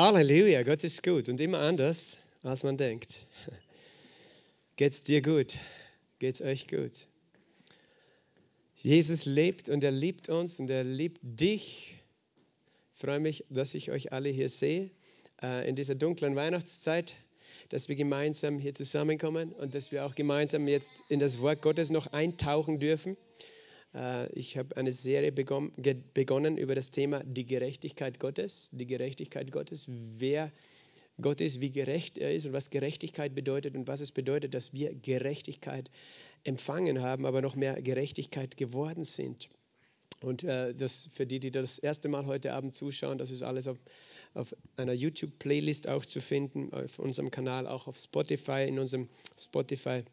Halleluja, Gott ist gut und immer anders, als man denkt. Geht's dir gut? Geht's euch gut? Jesus lebt und er liebt uns und er liebt dich. Ich freue mich, dass ich euch alle hier sehe äh, in dieser dunklen Weihnachtszeit, dass wir gemeinsam hier zusammenkommen und dass wir auch gemeinsam jetzt in das Wort Gottes noch eintauchen dürfen. Äh, ich habe eine Serie begonnen über das Thema die Gerechtigkeit Gottes. Die Gerechtigkeit Gottes, wer Gott ist, wie gerecht er ist und was Gerechtigkeit bedeutet und was es bedeutet, dass wir Gerechtigkeit empfangen haben, aber noch mehr Gerechtigkeit geworden sind. Und äh, das für die, die das erste Mal heute Abend zuschauen, das ist alles auf, auf einer YouTube-Playlist auch zu finden, auf unserem Kanal, auch auf Spotify, in unserem Spotify.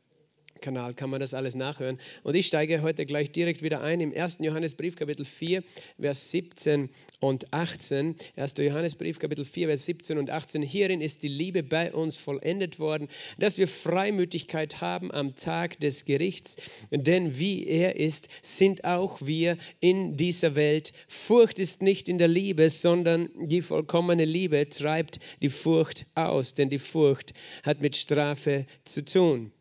Kanal kann man das alles nachhören. Und ich steige heute gleich direkt wieder ein im 1. Johannesbrief, Kapitel 4, Vers 17 und 18. 1. Johannesbrief, Kapitel 4, Vers 17 und 18. Hierin ist die Liebe bei uns vollendet worden, dass wir Freimütigkeit haben am Tag des Gerichts. Denn wie er ist, sind auch wir in dieser Welt. Furcht ist nicht in der Liebe, sondern die vollkommene Liebe treibt die Furcht aus, denn die Furcht hat mit Strafe zu tun.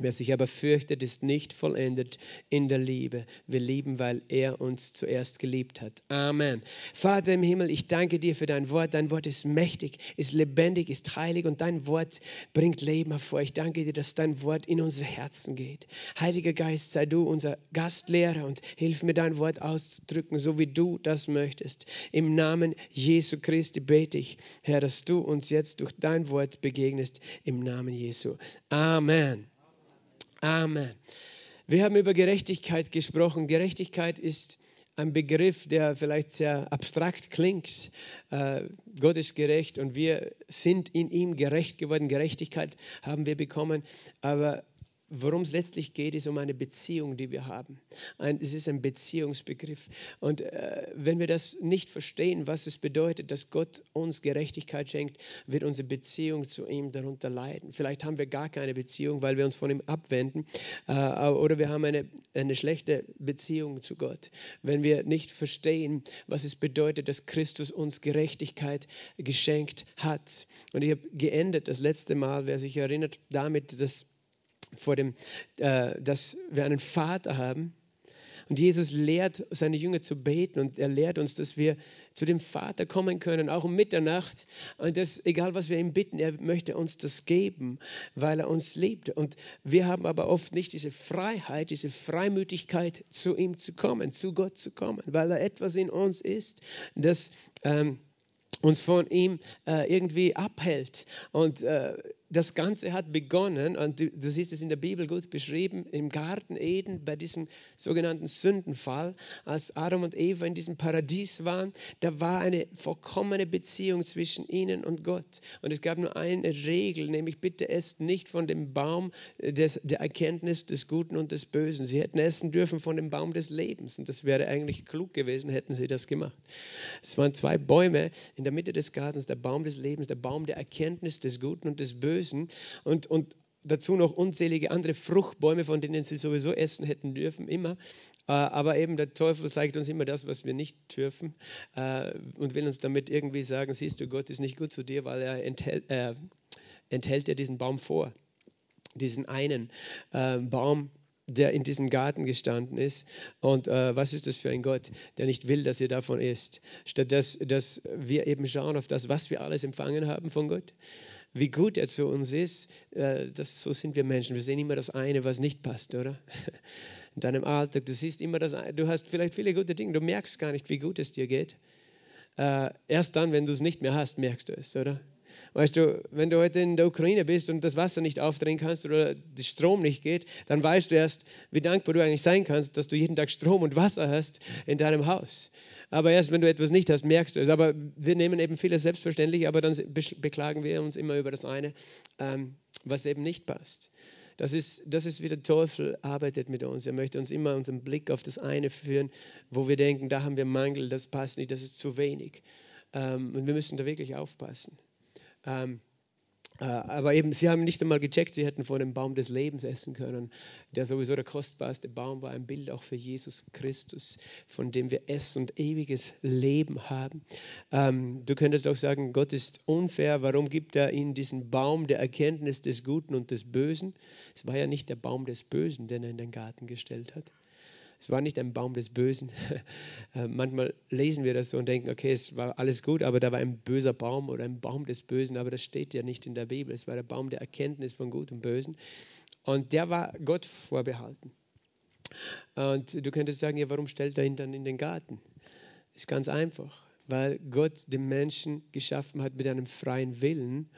Wer sich aber fürchtet, ist nicht vollendet in der Liebe. Wir lieben, weil er uns zuerst geliebt hat. Amen. Vater im Himmel, ich danke dir für dein Wort. Dein Wort ist mächtig, ist lebendig, ist heilig und dein Wort bringt Leben hervor. Ich danke dir, dass dein Wort in unsere Herzen geht. Heiliger Geist, sei du unser Gastlehrer und hilf mir dein Wort auszudrücken, so wie du das möchtest. Im Namen Jesu Christi bete ich, Herr, dass du uns jetzt durch dein Wort begegnest. Im Namen Jesu. Amen. Amen. Wir haben über Gerechtigkeit gesprochen. Gerechtigkeit ist ein Begriff, der vielleicht sehr abstrakt klingt. Äh, Gott ist gerecht und wir sind in ihm gerecht geworden. Gerechtigkeit haben wir bekommen. Aber worum es letztlich geht, ist um eine Beziehung, die wir haben. Ein, es ist ein Beziehungsbegriff. Und äh, wenn wir das nicht verstehen, was es bedeutet, dass Gott uns Gerechtigkeit schenkt, wird unsere Beziehung zu ihm darunter leiden. Vielleicht haben wir gar keine Beziehung, weil wir uns von ihm abwenden. Äh, oder wir haben eine, eine schlechte Beziehung zu Gott. Wenn wir nicht verstehen, was es bedeutet, dass Christus uns Gerechtigkeit geschenkt hat. Und ich habe geendet das letzte Mal, wer sich erinnert, damit, dass vor dem, äh, dass wir einen Vater haben. Und Jesus lehrt seine Jünger zu beten und er lehrt uns, dass wir zu dem Vater kommen können, auch um Mitternacht. Und das, egal was wir ihm bitten, er möchte uns das geben, weil er uns liebt. Und wir haben aber oft nicht diese Freiheit, diese Freimütigkeit, zu ihm zu kommen, zu Gott zu kommen, weil da etwas in uns ist, das ähm, uns von ihm äh, irgendwie abhält. Und äh, das Ganze hat begonnen, und du, du, siehst es in der Bibel gut beschrieben, im Garten Eden bei diesem sogenannten Sündenfall, als Adam und Eva in diesem Paradies waren, da war eine vollkommene Beziehung zwischen ihnen und Gott. Und es gab nur eine Regel, nämlich bitte esst nicht von dem Baum des, der Erkenntnis des Guten und des Bösen. Sie hätten essen dürfen von dem Baum des Lebens und das wäre eigentlich klug gewesen, hätten sie das gemacht. Es waren zwei Bäume in der Mitte des Gartens, der Baum des Lebens, der Baum der Erkenntnis des Guten und des Bösen. Bösen und, und dazu noch unzählige andere Fruchtbäume, von denen sie sowieso essen hätten dürfen, immer. Äh, aber eben der Teufel zeigt uns immer das, was wir nicht dürfen äh, und will uns damit irgendwie sagen, siehst du, Gott ist nicht gut zu dir, weil er enthält, äh, enthält ja diesen Baum vor, diesen einen äh, Baum, der in diesem Garten gestanden ist. Und äh, was ist das für ein Gott, der nicht will, dass ihr davon isst? Statt dass, dass wir eben schauen auf das, was wir alles empfangen haben von Gott wie gut er zu uns ist, äh, das, so sind wir Menschen. Wir sehen immer das eine, was nicht passt, oder? In deinem Alltag, du siehst immer das, du hast vielleicht viele gute Dinge, du merkst gar nicht, wie gut es dir geht. Äh, erst dann, wenn du es nicht mehr hast, merkst du es, oder? Weißt du, wenn du heute in der Ukraine bist und das Wasser nicht aufdrehen kannst oder der Strom nicht geht, dann weißt du erst, wie dankbar du eigentlich sein kannst, dass du jeden Tag Strom und Wasser hast in deinem Haus. Aber erst wenn du etwas nicht hast, merkst du es. Aber wir nehmen eben vieles selbstverständlich, aber dann beklagen wir uns immer über das eine, ähm, was eben nicht passt. Das ist, das ist, wie der Teufel arbeitet mit uns. Er möchte uns immer unseren Blick auf das eine führen, wo wir denken, da haben wir Mangel, das passt nicht, das ist zu wenig. Ähm, und wir müssen da wirklich aufpassen. Ähm, Äh, aber eben, sie haben nicht einmal gecheckt, sie hätten von dem Baum des Lebens essen können, der sowieso der kostbarste Baum war, ein Bild auch für Jesus Christus, von dem wir Essen und ewiges Leben haben. Ähm, du könntest auch sagen, Gott ist unfair, warum gibt er ihnen diesen Baum der Erkenntnis des Guten und des Bösen? Es war ja nicht der Baum des Bösen, den er in den Garten gestellt hat. Es war nicht ein Baum des Bösen. Äh, manchmal lesen wir das so und denken, okay, es war alles gut, aber da war ein böser Baum oder ein Baum des Bösen, aber das steht ja nicht in der Bibel. Es war der Baum der Erkenntnis von Gut und Bösen. Und der war Gott vorbehalten. Und du könntest sagen, ja, warum stellt er ihn dann in den Garten? Ist ganz einfach, weil Gott den Menschen geschaffen hat mit einem freien Willen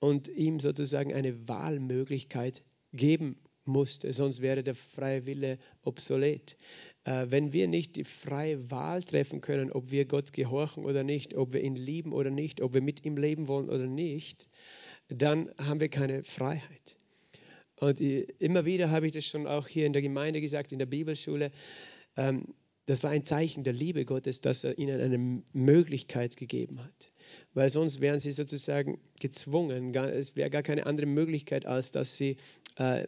und ihm sozusagen eine Wahlmöglichkeit geben musste, sonst wäre der freie Wille obsolet. Äh, wenn wir nicht die freie Wahl treffen können, ob wir Gott gehorchen oder nicht, ob wir ihn lieben oder nicht, ob wir mit ihm leben wollen oder nicht, dann haben wir keine Freiheit. Und immer wieder habe ich das schon auch hier in der Gemeinde gesagt, in der Bibelschule. Ähm, das war ein Zeichen der Liebe Gottes, dass er ihnen eine Möglichkeit gegeben hat. Weil sonst wären sie sozusagen gezwungen. Es wäre gar keine andere Möglichkeit, als dass sie äh,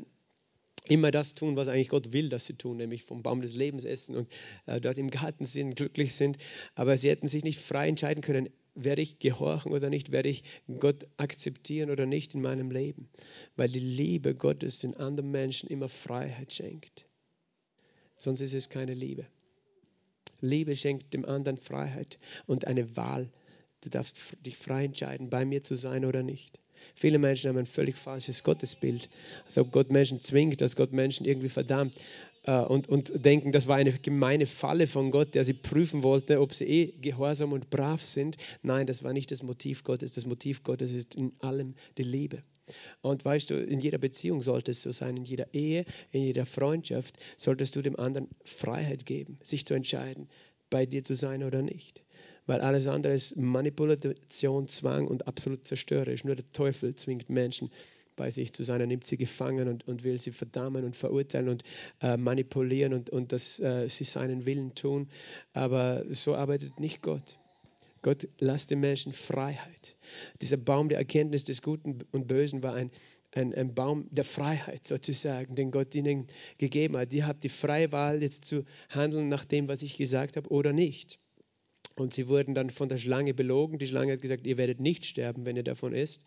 immer das tun, was eigentlich Gott will, dass sie tun, nämlich vom Baum des Lebens essen und äh, dort im Garten sind, glücklich sind. Aber sie hätten sich nicht frei entscheiden können, werde ich gehorchen oder nicht, werde ich Gott akzeptieren oder nicht in meinem Leben, weil die Liebe Gottes den anderen Menschen immer Freiheit schenkt. Sonst ist es keine Liebe. Liebe schenkt dem anderen Freiheit und eine Wahl. Du darfst dich frei entscheiden, bei mir zu sein oder nicht. Viele Menschen haben ein völlig falsches Gottesbild, als ob Gott Menschen zwingt, dass Gott Menschen irgendwie verdammt äh, und, und denken, das war eine gemeine Falle von Gott, der sie prüfen wollte, ob sie eh gehorsam und brav sind. Nein, das war nicht das Motiv Gottes. Das Motiv Gottes ist in allem die Liebe. Und weißt du, in jeder Beziehung sollte es so sein, in jeder Ehe, in jeder Freundschaft solltest du dem anderen Freiheit geben, sich zu entscheiden, bei dir zu sein oder nicht weil alles andere ist Manipulation, Zwang und absolut zerstörerisch. Nur der Teufel zwingt Menschen bei sich zu sein. Er nimmt sie gefangen und, und will sie verdammen und verurteilen und äh, manipulieren und, und dass äh, sie seinen Willen tun. Aber so arbeitet nicht Gott. Gott lasst den Menschen Freiheit. Dieser Baum der Erkenntnis des Guten und Bösen war ein, ein, ein, Baum der Freiheit sozusagen, den Gott ihnen gegeben hat. Ihr habt die freie Wahl, jetzt zu handeln nach dem, was ich gesagt habe oder nicht. Und sie wurden dann von der Schlange belogen. Die Schlange hat gesagt, ihr werdet nicht sterben, wenn ihr davon isst.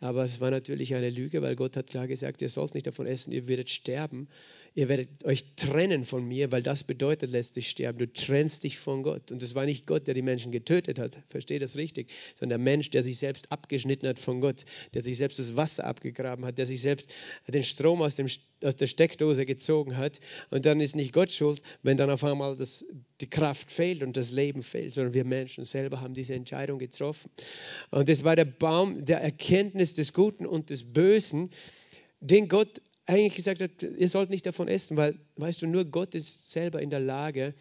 Aber es war natürlich eine Lüge, weil Gott hat klar gesagt, ihr sollt nicht davon essen, ihr werdet sterben ihr werdet euch trennen von mir, weil das bedeutet letztlich sterben. Du trennst dich von Gott. Und es war nicht Gott, der die Menschen getötet hat, verstehe das richtig, sondern der Mensch, der sich selbst abgeschnitten hat von Gott, der sich selbst das Wasser abgegraben hat, der sich selbst den Strom aus, dem, aus der Steckdose gezogen hat. Und dann ist nicht Gott schuld, wenn dann auf einmal das, die Kraft fehlt und das Leben fehlt, sondern wir Menschen selber haben diese Entscheidung getroffen. Und es war der Baum der Erkenntnis des Guten und des Bösen, den Gott eigentlich gesagt hat, ihr sollt nicht davon essen, weil, weißt du, nur Gott ist selber in der Lage,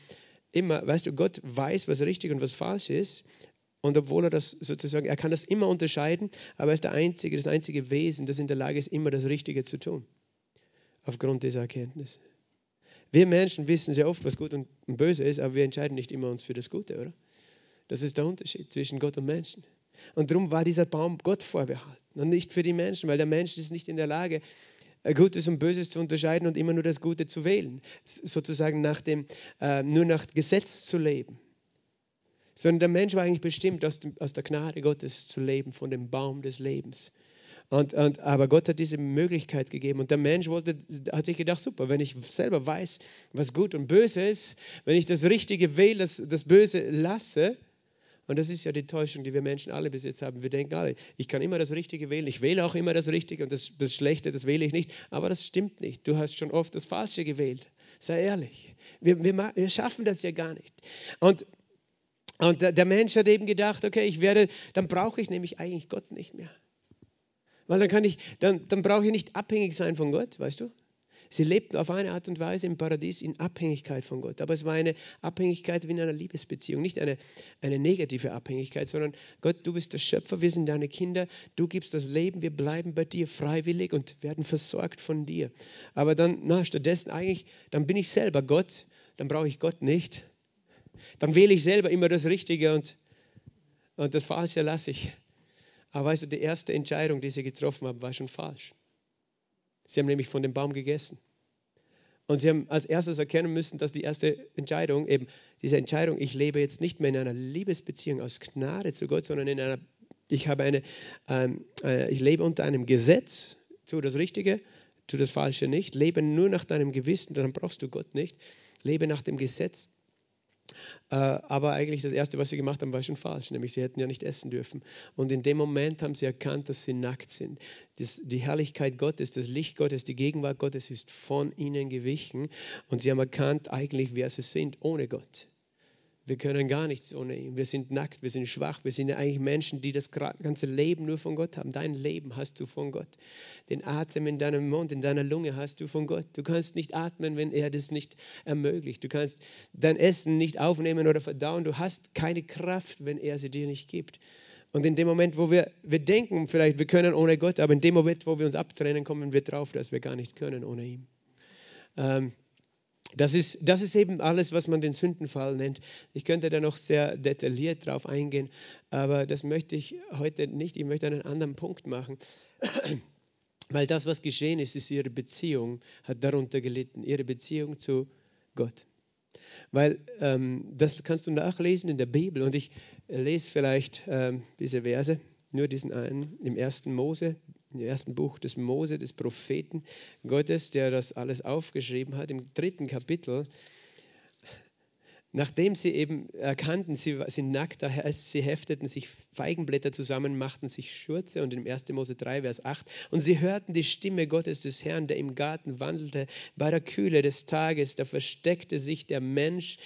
immer, weißt du, Gott weiß, was richtig und was falsch ist. Und obwohl er das sozusagen, er kann das immer unterscheiden, aber er ist der einzige, das einzige Wesen, das in der Lage ist, immer das Richtige zu tun. Aufgrund dieser Erkenntnis. Wir Menschen wissen sehr oft, was gut und böse ist, aber wir entscheiden nicht immer uns für das Gute, oder? Das ist der Unterschied zwischen Gott und Menschen. Und darum war dieser Baum Gott vorbehalten und nicht für die Menschen, weil der Mensch ist nicht in der Lage, Gutes und Böses zu unterscheiden und immer nur das Gute zu wählen. Sozusagen nach dem, äh, nur nach Gesetz zu leben. Sondern der Mensch war eigentlich bestimmt, aus, dem, aus der Gnade Gottes zu leben, von dem Baum des Lebens. Und, und, aber Gott hat diese Möglichkeit gegeben. Und der Mensch wollte, hat sich gedacht, super, wenn ich selber weiß, was gut und böse ist, wenn ich das Richtige wähle, das, das Böse lasse, und das ist ja die Täuschung, die wir Menschen alle bis jetzt haben. Wir denken alle, ich kann immer das Richtige wählen. Ich wähle auch immer das Richtige und das, das Schlechte, das wähle ich nicht. Aber das stimmt nicht. Du hast schon oft das Falsche gewählt. Sei ehrlich. Wir, wir, wir schaffen das ja gar nicht. Und, und der Mensch hat eben gedacht, okay, ich werde, dann brauche ich nämlich eigentlich Gott nicht mehr. Weil dann kann ich, dann, dann brauche ich nicht abhängig sein von Gott, weißt du? Sie lebten auf eine Art und Weise im Paradies in Abhängigkeit von Gott. Aber es war eine Abhängigkeit wie in einer Liebesbeziehung. Nicht eine, eine negative Abhängigkeit, sondern Gott, du bist der Schöpfer, wir sind deine Kinder, du gibst das Leben, wir bleiben bei dir freiwillig und werden versorgt von dir. Aber dann, na, stattdessen eigentlich, dann bin ich selber Gott, dann brauche ich Gott nicht. Dann wähle ich selber immer das Richtige und, und das Falsche lasse ich. Aber weißt du, die erste Entscheidung, die sie getroffen haben, war schon falsch. Sie haben nämlich von dem Baum gegessen. Und sie haben als erstes erkennen müssen, dass die erste Entscheidung, eben diese Entscheidung, ich lebe jetzt nicht mehr in einer Liebesbeziehung aus Gnade zu Gott, sondern in einer, ich habe eine, ähm, äh, ich lebe unter einem Gesetz, tue das Richtige, tue das Falsche nicht, lebe nur nach deinem Gewissen, dann brauchst du Gott nicht, lebe nach dem Gesetz. Äh, aber eigentlich das Erste, was sie gemacht haben, war schon falsch, nämlich sie hätten ja nicht essen dürfen. Und in dem Moment haben sie erkannt, dass sie nackt sind. Das, die Herrlichkeit Gottes, das Licht Gottes, die Gegenwart Gottes ist von ihnen gewichen und sie haben erkannt eigentlich, wer sie sind ohne Gott. Wir können gar nichts ohne ihn. Wir sind nackt, wir sind schwach, wir sind ja eigentlich Menschen, die das ganze Leben nur von Gott haben. Dein Leben hast du von Gott. Den Atem in deinem Mund, in deiner Lunge hast du von Gott. Du kannst nicht atmen, wenn er das nicht ermöglicht. Du kannst dein Essen nicht aufnehmen oder verdauen. Du hast keine Kraft, wenn er sie dir nicht gibt. Und in dem Moment, wo wir, wir denken, vielleicht wir können ohne Gott, aber in dem Moment, wo wir uns abtrennen, kommen wir drauf, dass wir gar nicht können ohne ihn. Ähm, das ist, das ist eben alles, was man den Sündenfall nennt. Ich könnte da noch sehr detailliert drauf eingehen, aber das möchte ich heute nicht. Ich möchte einen anderen Punkt machen. Weil das, was geschehen ist, ist ihre Beziehung, hat darunter gelitten, ihre Beziehung zu Gott. Weil ähm, das kannst du nachlesen in der Bibel und ich lese vielleicht ähm, diese Verse, nur diesen einen, im ersten Mose, im ersten Buch des Mose, des Propheten Gottes, der das alles aufgeschrieben hat, im dritten Kapitel. Nachdem sie eben erkannten, sie sind nackt, daher sie hefteten sich Feigenblätter zusammen, machten sich Schurze und im 1. Mose 3, Vers 8. Und sie hörten die Stimme Gottes des Herrn, der im Garten wandelte, bei der Kühle des Tages. Da versteckte sich der Mensch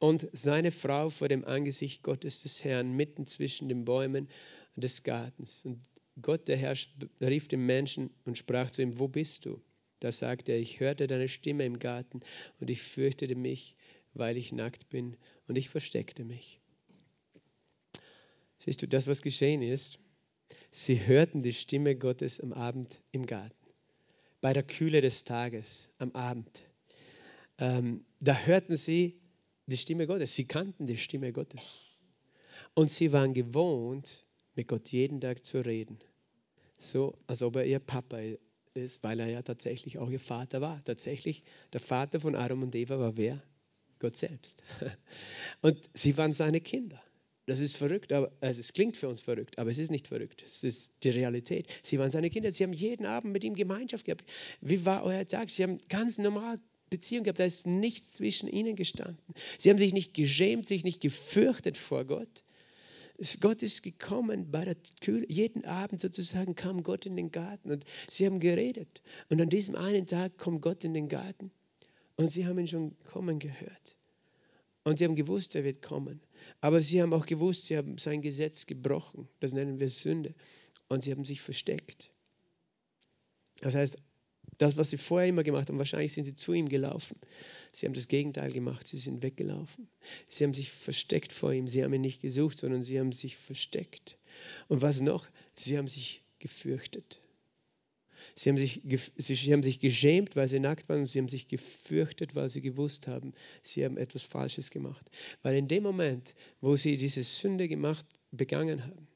und seine Frau vor dem Angesicht Gottes des Herrn, mitten zwischen den Bäumen des Gartens. Und Gott, der Herr, rief den Menschen und sprach zu ihm, wo bist du? Da sagte er, ich hörte deine Stimme im Garten und ich fürchtete mich, weil ich nackt bin und ich versteckte mich. Siehst du, das, was geschehen ist, sie hörten die Stimme Gottes am Abend im Garten, bei der Kühle des Tages, am Abend. Ähm, da hörten sie die Stimme Gottes, sie kannten die Stimme Gottes. Und sie waren gewohnt, mit Gott jeden Tag zu reden. So, als ob er ihr Papa ist, weil er ja tatsächlich auch ihr Vater war. Tatsächlich, der Vater von Adam und Eva war wer? Gott selbst. Und sie waren seine Kinder. Das ist verrückt, aber also es klingt für uns verrückt, aber es ist nicht verrückt. Es ist die Realität. Sie waren seine Kinder. Sie haben jeden Abend mit ihm Gemeinschaft gehabt. Wie war euer Tag? Sie haben ganz normal Beziehung gehabt. Da ist nichts zwischen ihnen gestanden. Sie haben sich nicht geschämt, sich nicht gefürchtet vor Gott. Gott ist gekommen, bei der Kühle, jeden Abend sozusagen kam Gott in den Garten und sie haben geredet. Und an diesem einen Tag kommt Gott in den Garten und sie haben ihn schon kommen gehört. Und sie haben gewusst, er wird kommen. Aber sie haben auch gewusst, sie haben sein Gesetz gebrochen. Das nennen wir Sünde. Und sie haben sich versteckt. Das heißt, das, was sie vorher immer gemacht haben, wahrscheinlich sind sie zu ihm gelaufen. Sie haben das Gegenteil gemacht, sie sind weggelaufen. Sie haben sich versteckt vor ihm, sie haben ihn nicht gesucht, sondern sie haben sich versteckt. Und was noch? Sie haben sich gefürchtet. Sie haben sich, sie haben sich geschämt, weil sie nackt waren und sie haben sich gefürchtet, weil sie gewusst haben, sie haben etwas Falsches gemacht. Weil in dem Moment, wo sie diese Sünde gemacht, begangen haben,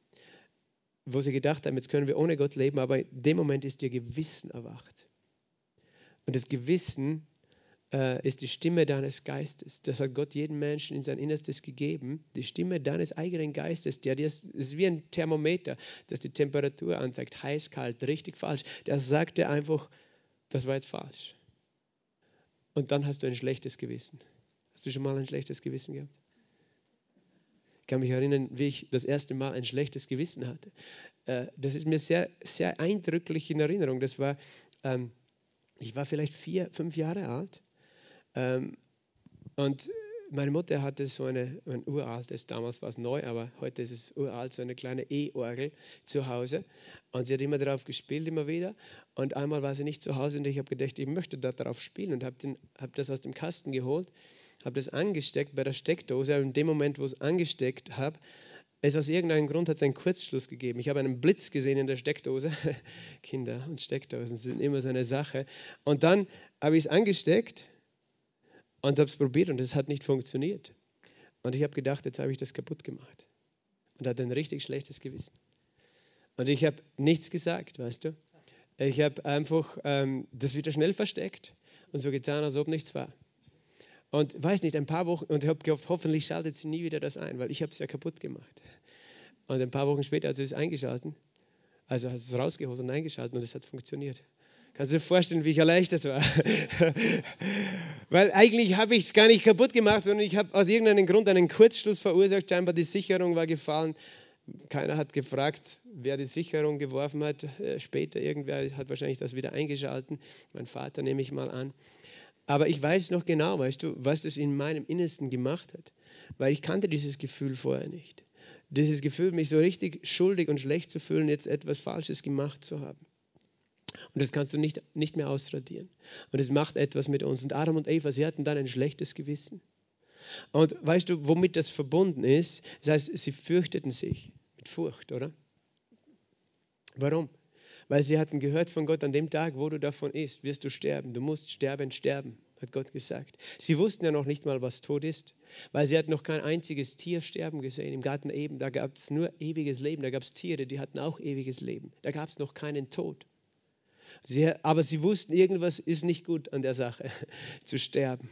wo sie gedacht haben, jetzt können wir ohne Gott leben, aber in dem Moment ist ihr Gewissen erwacht. Und das Gewissen äh, ist die Stimme deines Geistes. Das hat Gott jedem Menschen in sein Innerstes gegeben. Die Stimme deines eigenen Geistes, der dir ist wie ein Thermometer, das die Temperatur anzeigt, heiß, kalt, richtig, falsch. Der sagt dir einfach, das war jetzt falsch. Und dann hast du ein schlechtes Gewissen. Hast du schon mal ein schlechtes Gewissen gehabt? Ich kann mich erinnern, wie ich das erste Mal ein schlechtes Gewissen hatte. Äh, das ist mir sehr, sehr eindrücklich in Erinnerung. Das war, ähm, ich war vielleicht vier, fünf Jahre alt ähm, und meine Mutter hatte so eine, ein uraltes, damals war es neu, aber heute ist es uralt, so eine kleine E-Orgel zu Hause. Und sie hat immer darauf gespielt, immer wieder. Und einmal war sie nicht zu Hause und ich habe gedacht, ich möchte da darauf spielen und habe hab das aus dem Kasten geholt, habe das angesteckt bei der Steckdose. Und in dem Moment, wo ich es angesteckt habe, es aus irgendeinem Grund hat es einen Kurzschluss gegeben. Ich habe einen Blitz gesehen in der Steckdose. Kinder und Steckdosen sind immer so eine Sache. Und dann habe ich es angesteckt und habe es probiert und es hat nicht funktioniert. Und ich habe gedacht, jetzt habe ich das kaputt gemacht. Und hatte ein richtig schlechtes Gewissen. Und ich habe nichts gesagt, weißt du. Ich habe einfach ähm, das wieder schnell versteckt und so getan, als ob nichts war. Und weiß nicht, ein paar Wochen, und ich habe gehofft, hoffentlich schaltet sie nie wieder das ein, weil ich habe es ja kaputt gemacht. Und ein paar Wochen später hat sie es eingeschalten, also hat es rausgeholt und eingeschaltet und es hat funktioniert. Kannst du dir vorstellen, wie ich erleichtert war? Weil eigentlich habe ich es gar nicht kaputt gemacht, sondern ich habe aus irgendeinem Grund einen Kurzschluss verursacht. Scheinbar die Sicherung war gefallen. Keiner hat gefragt, wer die Sicherung geworfen hat. Äh, später irgendwer hat wahrscheinlich das wieder eingeschalten. Mein Vater nehme ich mal an. Aber ich weiß noch genau, weißt du, was das in meinem Innersten gemacht hat. Weil ich kannte dieses Gefühl vorher nicht. Dieses Gefühl, mich so richtig schuldig und schlecht zu fühlen, jetzt etwas Falsches gemacht zu haben. Und das kannst du nicht, nicht mehr ausradieren. Und es macht etwas mit uns. Und Adam und Eva, sie hatten dann ein schlechtes Gewissen. Und weißt du, womit das verbunden ist? Das heißt, sie fürchteten sich mit Furcht, oder? Warum? Weil sie hatten gehört von Gott, an dem Tag, wo du davon isst, wirst du sterben. Du musst sterben, sterben, hat Gott gesagt. Sie wussten ja noch nicht mal, was Tod ist, weil sie hatten noch kein einziges Tier sterben gesehen. Im Garten eben, da gab es nur ewiges Leben. Da gab es Tiere, die hatten auch ewiges Leben. Da gab es noch keinen Tod. Sie, aber sie wussten, irgendwas ist nicht gut an der Sache, zu sterben.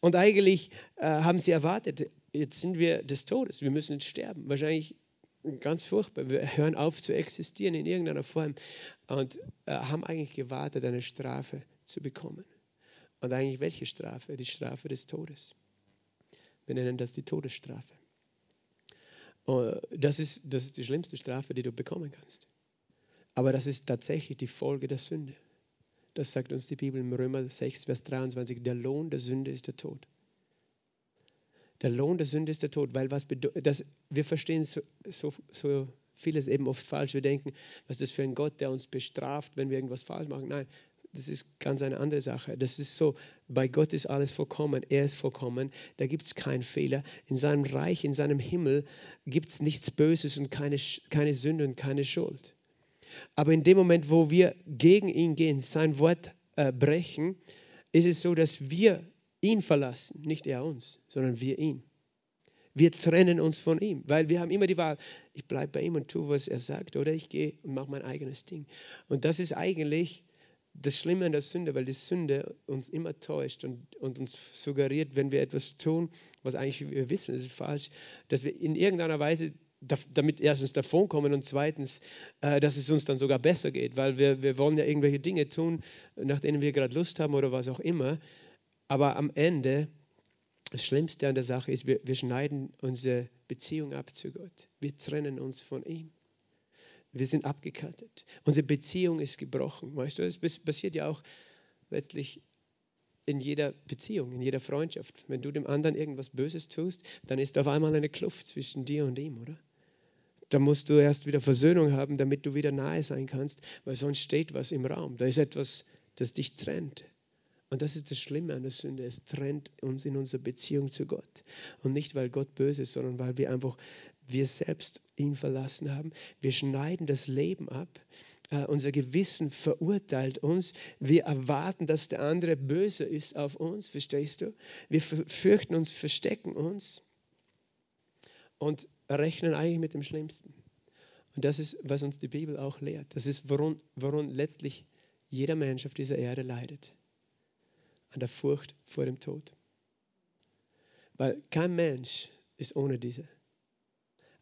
Und eigentlich äh, haben sie erwartet, jetzt sind wir des Todes, wir müssen jetzt sterben. Wahrscheinlich ganz furchtbar. Wir hören auf zu existieren in irgendeiner Form und äh, haben eigentlich gewartet, eine Strafe zu bekommen. Und eigentlich welche Strafe? Die Strafe des Todes. Wir nennen das die Todesstrafe. Und das, ist, das ist die schlimmste Strafe, die du bekommen kannst. Aber das ist tatsächlich die Folge der Sünde. Das sagt uns die Bibel im Römer 6, Vers 23. Der Lohn der Sünde ist der Tod. Der Lohn der Sünde ist der Tod, weil was das, wir verstehen so, so, so vieles eben oft falsch. Wir denken, was ist das für ein Gott, der uns bestraft, wenn wir irgendwas falsch machen? Nein, das ist ganz eine andere Sache. Das ist so, bei Gott ist alles vollkommen, er ist vollkommen, da gibt es keinen Fehler. In seinem Reich, in seinem Himmel gibt es nichts Böses und keine, keine Sünde und keine Schuld. Aber in dem Moment, wo wir gegen ihn gehen, sein Wort äh, brechen, ist es so, dass wir ihn verlassen, nicht er uns, sondern wir ihn. Wir trennen uns von ihm, weil wir haben immer die Wahl, ich bleibe bei ihm und tue, was er sagt, oder ich gehe und mache mein eigenes Ding. Und das ist eigentlich das Schlimme an der Sünde, weil die Sünde uns immer täuscht und, und uns suggeriert, wenn wir etwas tun, was eigentlich wir wissen, es ist falsch, dass wir in irgendeiner Weise damit erstens davonkommen und zweitens, äh, dass es uns dann sogar besser geht, weil wir, wir wollen ja irgendwelche Dinge tun, nach denen wir gerade Lust haben oder was auch immer. Aber am Ende, das Schlimmste an der Sache ist, wir, wir schneiden unsere Beziehung ab zu Gott. Wir trennen uns von ihm. Wir sind abgekattet. Unsere Beziehung ist gebrochen. Weißt du, das passiert ja auch letztlich in jeder Beziehung, in jeder Freundschaft. Wenn du dem anderen irgendwas Böses tust, dann ist auf einmal eine Kluft zwischen dir und ihm, oder? Da musst du erst wieder Versöhnung haben, damit du wieder nahe sein kannst, weil sonst steht was im Raum. Da ist etwas, das dich trennt. Und das ist das Schlimme an der Sünde. Es trennt uns in unserer Beziehung zu Gott. Und nicht, weil Gott böse ist, sondern weil wir einfach wir selbst ihn verlassen haben. Wir schneiden das Leben ab. Uh, unser Gewissen verurteilt uns. Wir erwarten, dass der andere böse ist auf uns. Verstehst du? Wir fürchten uns, verstecken uns und rechnen eigentlich mit dem Schlimmsten. Und das ist, was uns die Bibel auch lehrt. Das ist, worum, worum letztlich jeder Mensch auf dieser Erde leidet. An der Furcht vor dem Tod. Weil kein Mensch ist ohne diese.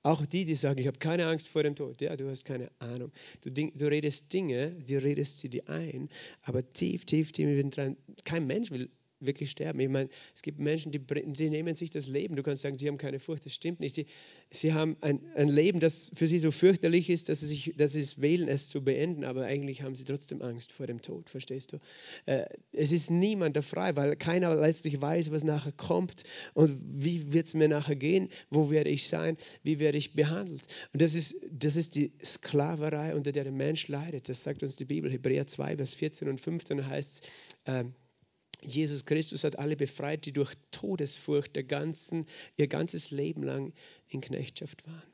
Auch die, die sagen, ich habe keine Angst vor dem Tod. Ja, du hast keine Ahnung. Du, du redest Dinge, du redest sie dir ein, aber tief, tief, tief dran. Kein Mensch will wirklich sterben. Ich meine, es gibt Menschen, die, die nehmen sich das Leben. Du kannst sagen, die haben keine Furcht. Das stimmt nicht. Sie, sie haben ein, ein Leben, das für sie so fürchterlich ist, dass sie, sich, dass sie es wählen, es zu beenden. Aber eigentlich haben sie trotzdem Angst vor dem Tod. Verstehst du? Äh, es ist niemand da frei, weil keiner letztlich weiß, was nachher kommt und wie wird es mir nachher gehen. Wo werde ich sein? Wie werde ich behandelt? Und das ist, das ist die Sklaverei, unter der der Mensch leidet. Das sagt uns die Bibel. Hebräer 2, Vers 14 und 15 heißt äh, Jesus Christus hat alle befreit, die durch Todesfurcht der ganzen, ihr ganzes Leben lang in Knechtschaft waren.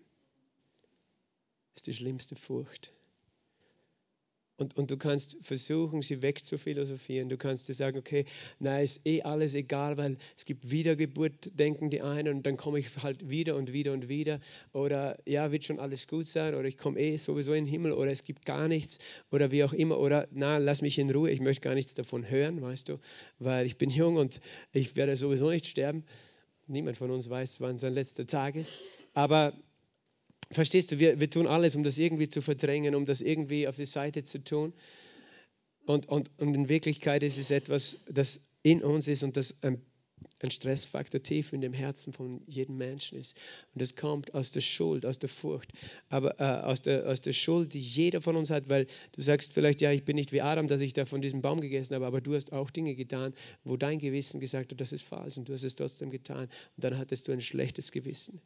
Das ist die schlimmste Furcht. Und, und du kannst versuchen, sie wegzuphilosophieren. Du kannst dir sagen, okay, na, ist eh alles egal, weil es gibt Wiedergeburt, denken die einen, und dann komme ich halt wieder und wieder und wieder. Oder ja, wird schon alles gut sein, oder ich komme eh sowieso in den Himmel, oder es gibt gar nichts, oder wie auch immer. Oder na, lass mich in Ruhe, ich möchte gar nichts davon hören, weißt du, weil ich bin jung und ich werde sowieso nicht sterben. Niemand von uns weiß, wann sein letzter Tag ist. Aber Verstehst du, wir, wir tun alles, um das irgendwie zu verdrängen, um das irgendwie auf die Seite zu tun. Und, und, und in Wirklichkeit ist es etwas, das in uns ist und das ein, ein Stressfaktor tief in dem Herzen von jedem Menschen ist. Und das kommt aus der Schuld, aus der Furcht, aber äh, aus, der, aus der Schuld, die jeder von uns hat, weil du sagst vielleicht, ja, ich bin nicht wie Adam, dass ich da von diesem Baum gegessen habe, aber du hast auch Dinge getan, wo dein Gewissen gesagt hat, das ist falsch und du hast es trotzdem getan. Und dann hattest du ein schlechtes Gewissen.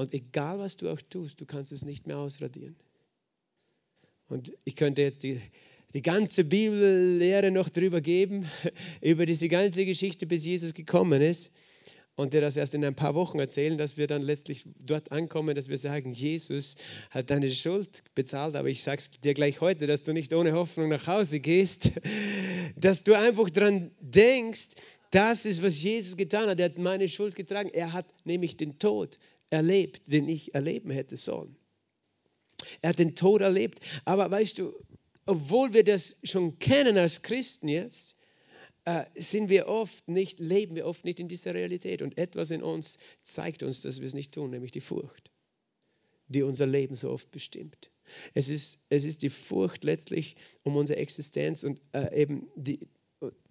Und egal was du auch tust, du kannst es nicht mehr ausradieren. Und ich könnte jetzt die, die ganze Bibellehre noch drüber geben, über diese ganze Geschichte, bis Jesus gekommen ist. Und dir das erst in ein paar Wochen erzählen, dass wir dann letztlich dort ankommen, dass wir sagen, Jesus hat deine Schuld bezahlt, aber ich sage es dir gleich heute, dass du nicht ohne Hoffnung nach Hause gehst, dass du einfach daran denkst, das ist, was Jesus getan hat. Er hat meine Schuld getragen. Er hat nämlich den Tod erlebt, den ich erleben hätte sollen. Er hat den Tod erlebt. Aber weißt du, obwohl wir das schon kennen als Christen jetzt, äh, sind wir oft nicht, leben wir oft nicht in dieser Realität. Und etwas in uns zeigt uns, dass wir es nicht tun, nämlich die Furcht, die unser Leben so oft bestimmt. Es ist, es ist die Furcht letztlich um unsere Existenz und äh, eben die,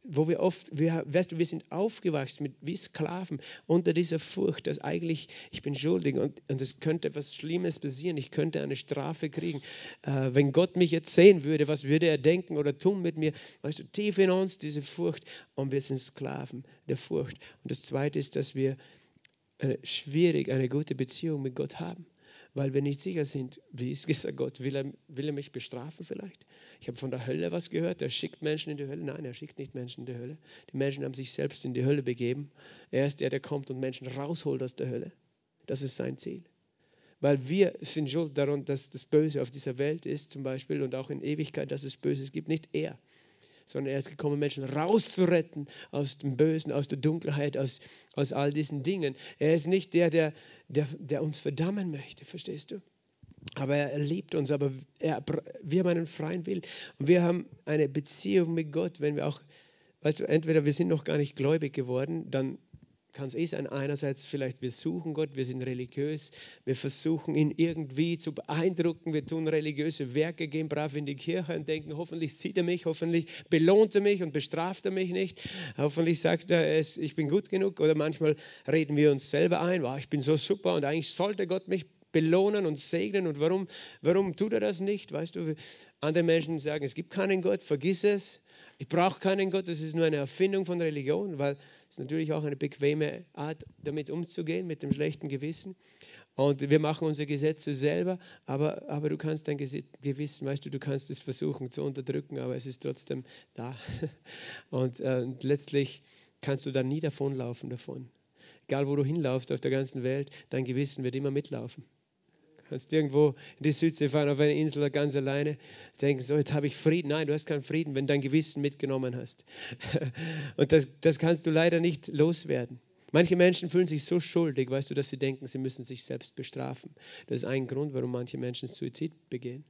wo wir oft, wir, weißt du, wir sind aufgewachsen mit, wie Sklaven unter dieser Furcht, dass eigentlich ich bin schuldig und, und es könnte etwas Schlimmes passieren, ich könnte eine Strafe kriegen. Äh, wenn Gott mich jetzt sehen würde, was würde er denken oder tun mit mir? Weißt du, tief in uns diese Furcht und wir sind Sklaven der Furcht. Und das Zweite ist, dass wir äh, schwierig eine gute Beziehung mit Gott haben weil wir nicht sicher sind, wie ist gesagt, Gott, will er, will er mich bestrafen vielleicht? Ich habe von der Hölle was gehört, er schickt Menschen in die Hölle. Nein, er schickt nicht Menschen in die Hölle. Die Menschen haben sich selbst in die Hölle begeben. Er ist der, der kommt und Menschen rausholt aus der Hölle. Das ist sein Ziel. Weil wir sind schuld daran, dass das Böse auf dieser Welt ist, zum Beispiel, und auch in Ewigkeit, dass es Böses gibt. Nicht er sondern er ist gekommen, Menschen rauszuretten aus dem Bösen, aus der Dunkelheit, aus, aus all diesen Dingen. Er ist nicht der, der, der, der uns verdammen möchte, verstehst du? Aber er liebt uns, aber er, wir haben einen freien Willen. Und wir haben eine Beziehung mit Gott, wenn wir auch, weißt du, entweder wir sind noch gar nicht gläubig geworden, dann kann es eh sein, einerseits vielleicht wir suchen Gott, wir sind religiös, wir versuchen ihn irgendwie zu beeindrucken, wir tun religiöse Werke, gehen brav in die Kirche und denken, hoffentlich sieht er mich, hoffentlich belohnt er mich und bestraft er mich nicht, hoffentlich sagt er, ich bin gut genug. Oder manchmal reden wir uns selber ein, wow, ich bin so super und eigentlich sollte Gott mich belohnen und segnen. Und warum, warum tut er das nicht, weißt du, andere Menschen sagen, es gibt keinen Gott, vergiss es, ich brauche keinen Gott, das ist nur eine Erfindung von Religion, weil es natürlich auch eine bequeme Art, damit umzugehen, mit dem schlechten Gewissen. Und wir machen unsere Gesetze selber, aber, aber du kannst dein Gewissen, weißt du, du kannst es versuchen zu unterdrücken, aber es ist trotzdem da. Und, äh, und letztlich kannst du dann nie davonlaufen davon. Egal wo du hinlaufst auf der ganzen Welt, dein Gewissen wird immer mitlaufen kannst irgendwo in die Südsee fahren, auf eine Insel ganz alleine, denken, so, jetzt habe ich Frieden. Nein, du hast keinen Frieden, wenn dein Gewissen mitgenommen hast. Und das, das kannst du leider nicht loswerden. Manche Menschen fühlen sich so schuldig, weißt du, dass sie denken, sie müssen sich selbst bestrafen. Das ist ein Grund, warum manche Menschen Suizid begehen.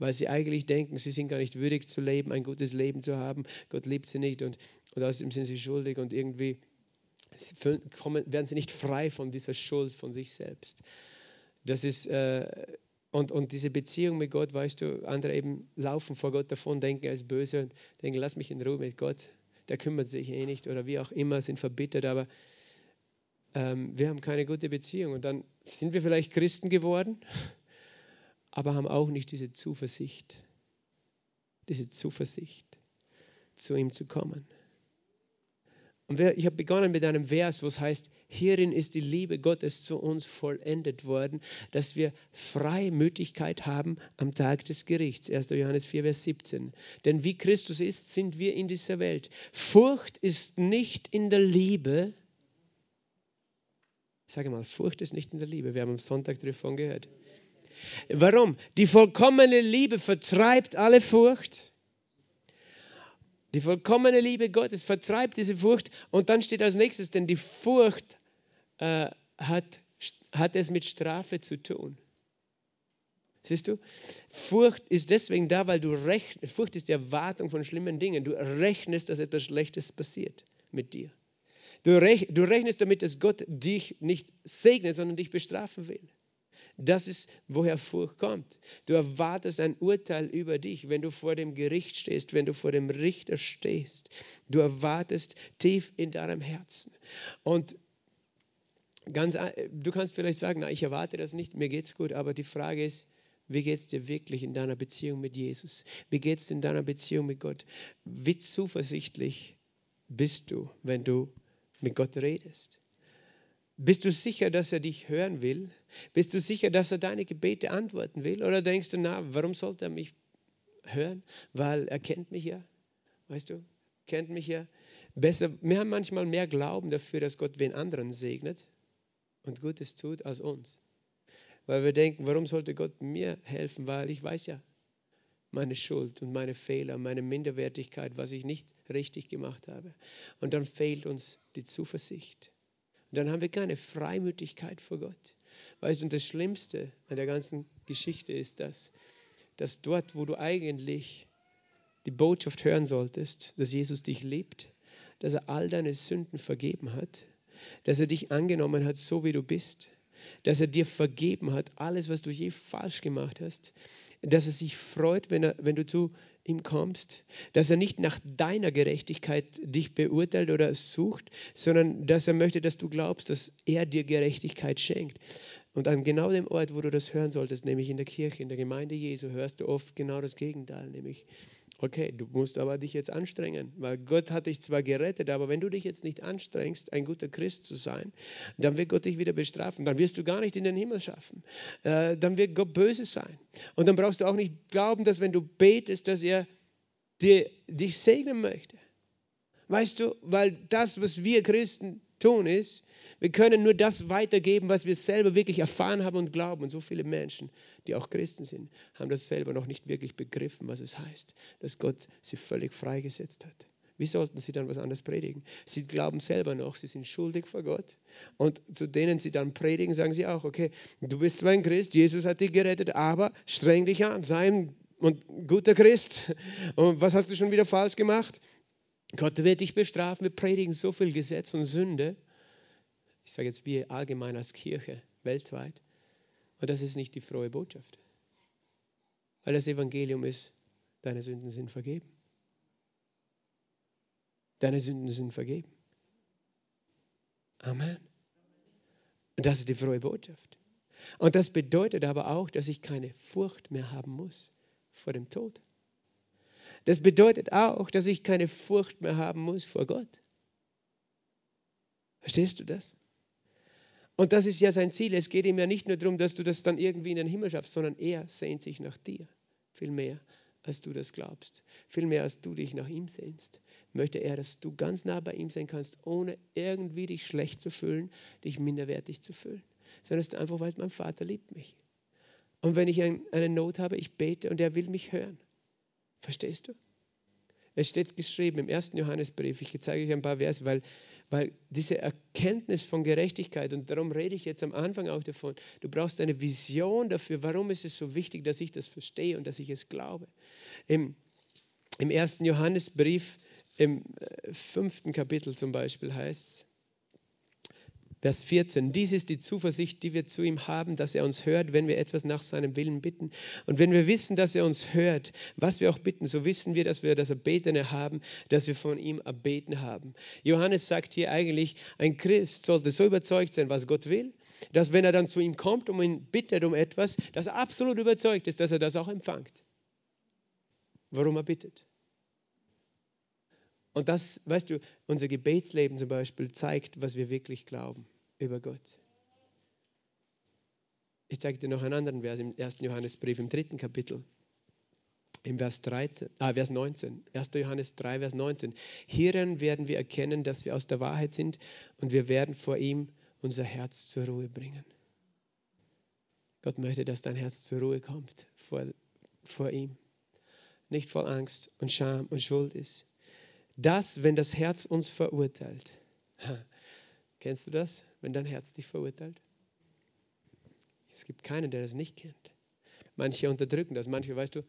Weil sie eigentlich denken, sie sind gar nicht würdig zu leben, ein gutes Leben zu haben. Gott liebt sie nicht und, und außerdem sind sie schuldig und irgendwie kommen, werden sie nicht frei von dieser Schuld von sich selbst. Das ist, äh, und, und diese Beziehung mit Gott, weißt du, andere eben laufen vor Gott davon, denken, er ist böse und denken, lass mich in Ruhe mit Gott, der kümmert sich eh nicht oder wie auch immer, sind verbittert, aber ähm, wir haben keine gute Beziehung. Und dann sind wir vielleicht Christen geworden, aber haben auch nicht diese Zuversicht, diese Zuversicht, zu ihm zu kommen. Und ich habe begonnen mit einem Vers, wo es heißt, hierin ist die Liebe Gottes zu uns vollendet worden, dass wir Freimütigkeit haben am Tag des Gerichts. 1. Johannes 4, Vers 17. Denn wie Christus ist, sind wir in dieser Welt. Furcht ist nicht in der Liebe. Ich sage mal, Furcht ist nicht in der Liebe. Wir haben am Sonntag davon gehört. Warum? Die vollkommene Liebe vertreibt alle Furcht. Die vollkommene Liebe Gottes vertreibt diese Furcht. Und dann steht als nächstes, denn die Furcht äh, hat, hat es mit Strafe zu tun. Siehst du? Furcht ist deswegen da, weil du rechnest. Furcht ist die Erwartung von schlimmen Dingen. Du rechnest, dass etwas Schlechtes passiert mit dir. Du, rechnest damit, dass Gott dich nicht segnet, sondern dich bestrafen will. Das ist, woher Furcht kommt. Du erwartest ein Urteil über dich, wenn du vor dem Gericht stehst, wenn du vor dem Richter stehst. Du erwartest tief in deinem Herzen. Und ganz, du kannst vielleicht sagen, na, ich erwarte das nicht, mir geht's gut, aber die Frage ist, wie geht es dir wirklich in deiner Beziehung mit Jesus? Wie geht es in deiner Beziehung mit Gott? Wie zuversichtlich bist du, wenn du mit Gott redest? Bist du sicher, dass er dich hören will? Bist du sicher, dass er deine Gebete antworten will? Oder denkst du, na, warum sollte er mich hören? Weil er kennt mich ja. Weißt du, kennt mich ja. Besser, wir haben manchmal mehr Glauben dafür, dass Gott wen anderen segnet und Gutes tut als uns. Weil wir denken, warum sollte Gott mir helfen? Weil ich weiß ja meine Schuld und meine Fehler, meine Minderwertigkeit, was ich nicht richtig gemacht habe. Und dann fehlt uns die Zuversicht. Dann haben wir keine Freimütigkeit vor Gott. Weißt du, und das Schlimmste an der ganzen Geschichte ist das, dass dort, wo du eigentlich die Botschaft hören solltest, dass Jesus dich liebt, dass er all deine Sünden vergeben hat, dass er dich angenommen hat, so wie du bist, dass er dir vergeben hat, alles, was du je falsch gemacht hast, dass er sich freut, wenn, er, wenn du zu ihm kommst, dass er nicht nach deiner Gerechtigkeit dich beurteilt oder sucht, sondern dass er möchte, dass du glaubst, dass er dir Gerechtigkeit schenkt. Und an genau dem Ort, wo du das hören solltest, nämlich in der Kirche, in der Gemeinde Jesu, hörst du oft genau das Gegenteil, nämlich, okay, du musst aber dich jetzt anstrengen, weil Gott hat dich zwar gerettet, aber wenn du dich jetzt nicht anstrengst, ein guter Christ zu sein, dann wird Gott dich wieder bestrafen, dann wirst du gar nicht in den Himmel schaffen, äh, dann wird Gott böse sein. Und dann brauchst du auch nicht glauben, dass wenn du betest, dass er dir, dich segnen möchte. Weißt du, weil das, was wir Christen tun, ist, wir können nur das weitergeben, was wir selber wirklich erfahren haben und glauben. Und so viele Menschen, die auch Christen sind, haben das selber noch nicht wirklich begriffen, was es heißt, dass Gott sie völlig freigesetzt hat. Wie sollten sie dann was anderes predigen? Sie glauben selber noch, sie sind schuldig vor Gott. Und zu denen sie dann predigen, sagen sie auch, okay, du bist zwar ein Christ, Jesus hat dich gerettet, aber streng dich an, sei ein guter Christ. Und was hast du schon wieder falsch gemacht? Gott wird dich bestrafen. Wir predigen so viel Gesetz und Sünde ich sage jetzt wir allgemein als Kirche weltweit. Und das ist nicht die frohe Botschaft. Weil das Evangelium ist, deine Sünden sind vergeben. Deine Sünden sind vergeben. Amen. Und das ist die frohe Botschaft. Und das bedeutet aber auch, dass ich keine Furcht mehr haben muss vor dem Tod. Das bedeutet auch, dass ich keine Furcht mehr haben muss vor Gott. Verstehst du das? Und das ist ja sein Ziel. Es geht ihm ja nicht nur darum, dass du das dann irgendwie in den Himmel schaffst, sondern er sehnt sich nach dir. Viel mehr, als du das glaubst. Viel mehr, als du dich nach ihm sehnst. Möchte er, dass du ganz nah bei ihm sein kannst, ohne irgendwie dich schlecht zu fühlen, dich minderwertig zu fühlen. Sondern dass du einfach weißt, mein Vater liebt mich. Und wenn ich eine Not habe, ich bete und er will mich hören. Verstehst du? Es steht geschrieben im ersten Johannesbrief, ich zeige euch ein paar Verse, weil weil diese Erkenntnis von Gerechtigkeit, und darum rede ich jetzt am Anfang auch davon, du brauchst eine Vision dafür, warum ist es so wichtig, dass ich das verstehe und dass ich es glaube. Im, im ersten Johannesbrief, im äh, fünften Kapitel zum Beispiel heißt es, Vers 14. Dies ist die Zuversicht, die wir zu ihm haben, dass er uns hört, wenn wir etwas nach seinem Willen bitten. Und wenn wir wissen, dass er uns hört, was wir auch bitten, so wissen wir, dass wir das Erbetene haben, dass wir von ihm erbeten haben. Johannes sagt hier eigentlich, ein Christ sollte so überzeugt sein, was Gott will, dass wenn er dann zu ihm kommt und ihn bittet um etwas, dass er absolut überzeugt ist, dass er das auch empfängt. Warum er bittet. Und das, weißt du, unser Gebetsleben zum Beispiel zeigt, was wir wirklich glauben über Gott. Ich zeige dir noch einen anderen Vers im 1. Johannesbrief, im dritten Kapitel, im Vers, 13, ah, Vers 19. 1. Johannes 3, Vers 19. Hierin werden wir erkennen, dass wir aus der Wahrheit sind und wir werden vor ihm unser Herz zur Ruhe bringen. Gott möchte, dass dein Herz zur Ruhe kommt vor, vor ihm. Nicht voll Angst und Scham und Schuld ist. Das, wenn das Herz uns verurteilt. Kennst du das, wenn dein Herz dich verurteilt? Es gibt keinen, der das nicht kennt. Manche unterdrücken das, manche, weißt du,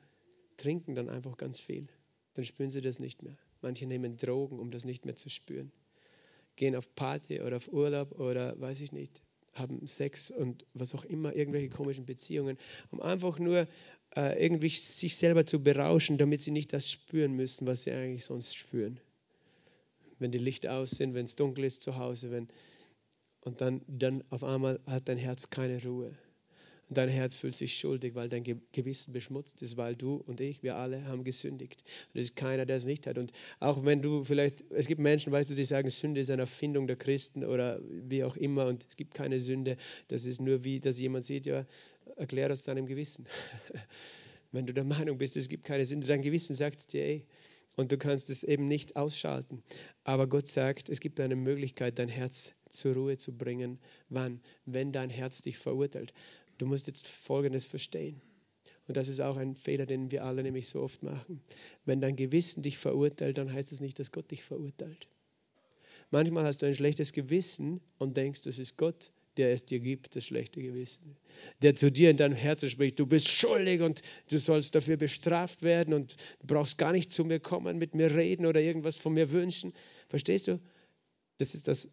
trinken dann einfach ganz viel. Dann spüren sie das nicht mehr. Manche nehmen Drogen, um das nicht mehr zu spüren. Gehen auf Party oder auf Urlaub oder weiß ich nicht, haben Sex und was auch immer, irgendwelche komischen Beziehungen, um einfach nur äh, irgendwie sich selber zu berauschen, damit sie nicht das spüren müssen, was sie eigentlich sonst spüren. Wenn die Lichter aus sind, wenn es dunkel ist zu Hause, wenn, und dann, dann auf einmal hat dein Herz keine Ruhe. Und dein Herz fühlt sich schuldig, weil dein Gewissen beschmutzt ist, weil du und ich, wir alle haben gesündigt. Und es ist keiner, der es nicht hat. Und auch wenn du vielleicht, es gibt Menschen, weißt du, die sagen, Sünde ist eine Erfindung der Christen oder wie auch immer und es gibt keine Sünde. Das ist nur wie, dass jemand sieht, ja, erklär das deinem Gewissen. wenn du der Meinung bist, es gibt keine Sünde, dein Gewissen sagt dir, ey, und du kannst es eben nicht ausschalten. Aber Gott sagt, es gibt eine Möglichkeit, dein Herz zur Ruhe zu bringen. Wann? Wenn dein Herz dich verurteilt. Du musst jetzt Folgendes verstehen. Und das ist auch ein Fehler, den wir alle nämlich so oft machen. Wenn dein Gewissen dich verurteilt, dann heißt es das nicht, dass Gott dich verurteilt. Manchmal hast du ein schlechtes Gewissen und denkst, das ist Gott, der es dir gibt, das schlechte Gewissen. Der zu dir in deinem Herzen spricht, du bist schuldig und du sollst dafür bestraft werden und du brauchst gar nicht zu mir kommen, mit mir reden oder irgendwas von mir wünschen. Verstehst du? Das ist das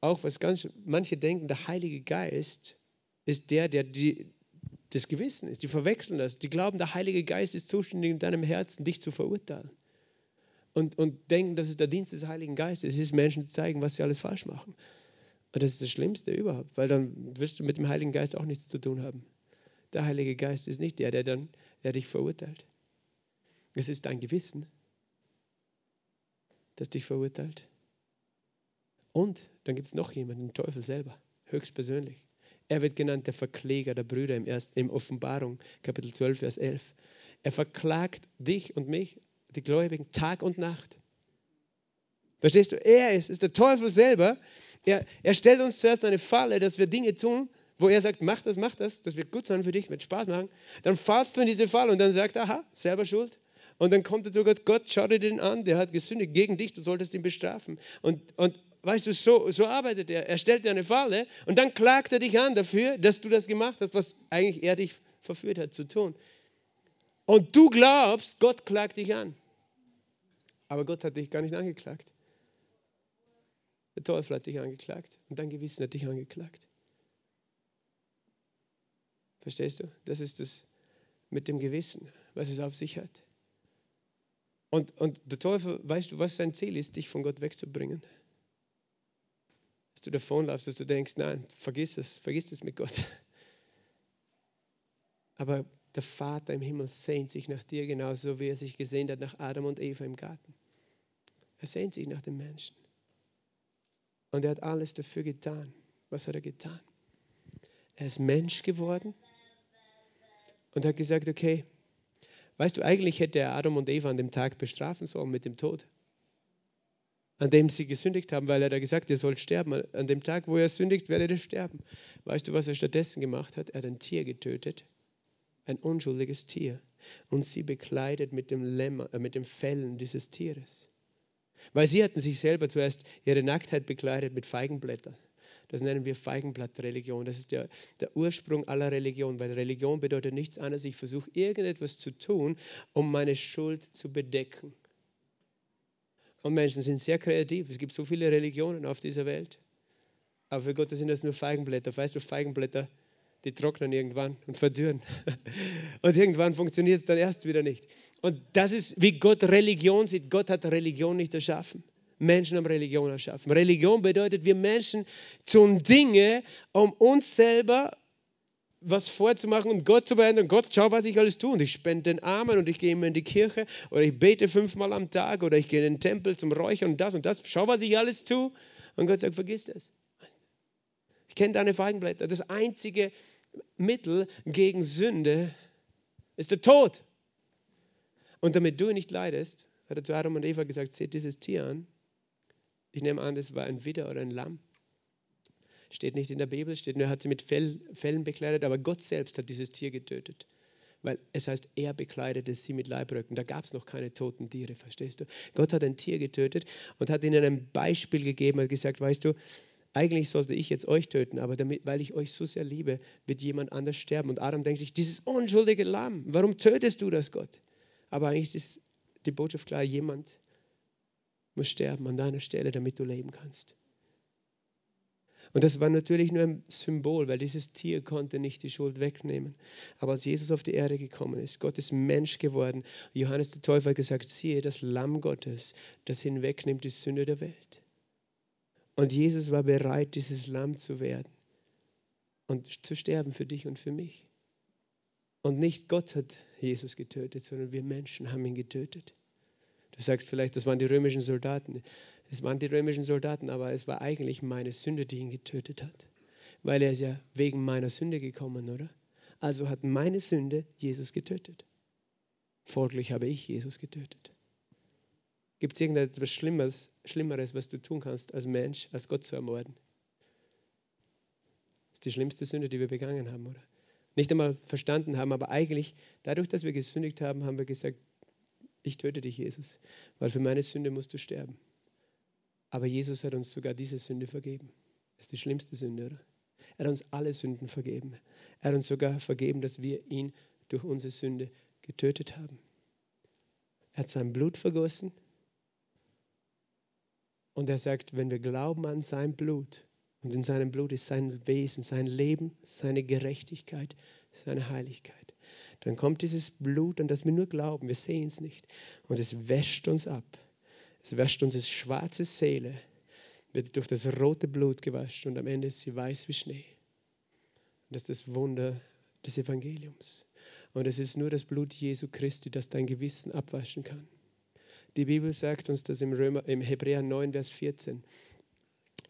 auch, was ganz manche denken, der Heilige Geist ist der, der die, das Gewissen ist. Die verwechseln das. Die glauben, der Heilige Geist ist zuständig in deinem Herzen, dich zu verurteilen. Und, und denken, das ist der Dienst des Heiligen Geistes. Es ist Menschen zu zeigen, was sie alles falsch machen. Und das ist das Schlimmste überhaupt, weil dann wirst du mit dem Heiligen Geist auch nichts zu tun haben. Der Heilige Geist ist nicht der, der, dann, der dich verurteilt. Es ist dein Gewissen, das dich verurteilt. Und dann gibt es noch jemanden, den Teufel selber, höchstpersönlich. Er wird genannt der Verkläger der Brüder im, ersten, im Offenbarung, Kapitel 12, Vers 11. Er verklagt dich und mich, die Gläubigen, Tag und Nacht. Verstehst du? Er ist, ist der Teufel selber. Er, er stellt uns zuerst eine Falle, dass wir Dinge tun, wo er sagt, mach das, mach das, das wird gut sein für dich, wird Spaß machen. Dann fallst du in diese Falle und dann sagt, aha, selber schuld. Und dann kommt er zu Gott, Gott, schau dir den an, der hat gesündigt gegen dich, du solltest ihn bestrafen. Und, und weißt du, so, so arbeitet er. Er stellt dir eine Falle und dann klagt er dich an dafür, dass du das gemacht hast, was eigentlich er dich verführt hat zu tun. Und du glaubst, Gott klagt dich an. Aber Gott hat dich gar nicht angeklagt. Der Teufel hat dich angeklagt und dein Gewissen hat dich angeklagt. Verstehst du? Das ist das mit dem Gewissen, was es auf sich hat. Und, und der Teufel, weißt du, was sein Ziel ist, dich von Gott wegzubringen? Dass du davonlaufst, dass du denkst, nein, vergiss es, vergiss es mit Gott. Aber der Vater im Himmel sehnt sich nach dir genauso, wie er sich gesehnt hat nach Adam und Eva im Garten. Er sehnt sich nach den Menschen. Und er hat alles dafür getan. Was hat er getan? Er ist Mensch geworden und hat gesagt, okay, weißt du, eigentlich hätte er Adam und Eva an dem Tag bestrafen sollen mit dem Tod an dem sie gesündigt haben, weil er da gesagt, ihr sollt sterben. An dem Tag, wo er sündigt, werdet ihr sterben. Weißt du, was er stattdessen gemacht hat? Er hat ein Tier getötet, ein unschuldiges Tier, und sie bekleidet mit dem, Lämmer, äh, mit dem Fellen dieses Tieres. Weil sie hatten sich selber zuerst ihre Nacktheit bekleidet mit Feigenblättern. Das nennen wir Feigenblattreligion. Das ist der, der Ursprung aller Religion, weil Religion bedeutet nichts anderes, ich versuche irgendetwas zu tun, um meine Schuld zu bedecken. Und Menschen sind sehr kreativ. Es gibt so viele Religionen auf dieser Welt. Aber für Gott sind das nur Feigenblätter. Weißt du, Feigenblätter, die trocknen irgendwann und verdürren. Und irgendwann funktioniert es dann erst wieder nicht. Und das ist, wie Gott Religion sieht. Gott hat Religion nicht erschaffen. Menschen haben Religion erschaffen. Religion bedeutet, wir Menschen tun Dinge, um uns selber was vorzumachen und Gott zu beenden. Gott, schau, was ich alles tue. Und ich spende den Armen und ich gehe immer in die Kirche oder ich bete fünfmal am Tag oder ich gehe in den Tempel zum Räuchern und das und das. Schau, was ich alles tue. Und Gott sagt, vergiss das. Ich kenne deine Feigenblätter. Das einzige Mittel gegen Sünde ist der Tod. Und damit du nicht leidest, hat er zu Adam und Eva gesagt, seht dieses Tier an. Ich nehme an, das war ein Widder oder ein Lamm. Steht nicht in der Bibel, steht nur, er hat sie mit Fell, Fellen bekleidet, aber Gott selbst hat dieses Tier getötet. Weil es heißt, er bekleidete sie mit Leibröcken. Da gab es noch keine toten Tiere, verstehst du? Gott hat ein Tier getötet und hat ihnen ein Beispiel gegeben, hat gesagt, weißt du, eigentlich sollte ich jetzt euch töten, aber damit, weil ich euch so sehr liebe, wird jemand anders sterben. Und Adam denkt sich, dieses unschuldige Lamm, warum tötest du das, Gott? Aber eigentlich ist die Botschaft klar, jemand muss sterben an deiner Stelle, damit du leben kannst. Und das war natürlich nur ein Symbol, weil dieses Tier konnte nicht die Schuld wegnehmen. Aber als Jesus auf die Erde gekommen ist, Gott ist Mensch geworden. Johannes der Täufer hat gesagt, siehe, das Lamm Gottes, das hinwegnimmt die Sünde der Welt. Und Jesus war bereit, dieses Lamm zu werden und zu sterben für dich und für mich. Und nicht Gott hat Jesus getötet, sondern wir Menschen haben ihn getötet. Du sagst vielleicht, das waren die römischen Soldaten. Es waren die römischen Soldaten, aber es war eigentlich meine Sünde, die ihn getötet hat. Weil er ist ja wegen meiner Sünde gekommen, oder? Also hat meine Sünde Jesus getötet. Folglich habe ich Jesus getötet. Gibt es irgendetwas Schlimmeres, Schlimmeres, was du tun kannst als Mensch, als Gott zu ermorden? Das ist die schlimmste Sünde, die wir begangen haben, oder? Nicht einmal verstanden haben, aber eigentlich, dadurch, dass wir gesündigt haben, haben wir gesagt, ich töte dich, Jesus, weil für meine Sünde musst du sterben. Aber Jesus hat uns sogar diese Sünde vergeben. Das ist die schlimmste Sünde, oder? Er hat uns alle Sünden vergeben. Er hat uns sogar vergeben, dass wir ihn durch unsere Sünde getötet haben. Er hat sein Blut vergossen und er sagt, wenn wir glauben an sein Blut, und in seinem Blut ist sein Wesen, sein Leben, seine Gerechtigkeit, seine Heiligkeit, dann kommt dieses Blut, an das wir nur glauben, wir sehen es nicht, und es wäscht uns ab. Es wäscht unsere schwarze Seele, wird durch das rote Blut gewaschen und am Ende ist sie weiß wie Schnee. Das ist das Wunder des Evangeliums. Und es ist nur das Blut Jesu Christi, das dein Gewissen abwaschen kann. Die Bibel sagt uns das im, Römer, im Hebräer 9, Vers 14.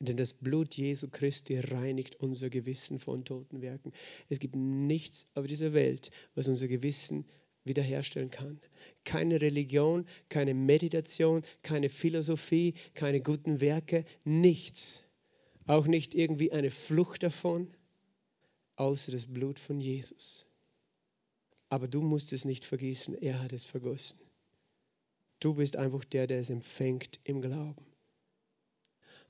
Denn das Blut Jesu Christi reinigt unser Gewissen von toten Werken. Es gibt nichts auf dieser Welt, was unser Gewissen wiederherstellen kann. Keine Religion, keine Meditation, keine Philosophie, keine guten Werke, nichts. Auch nicht irgendwie eine Flucht davon, außer das Blut von Jesus. Aber du musst es nicht vergießen, er hat es vergossen. Du bist einfach der, der es empfängt im Glauben.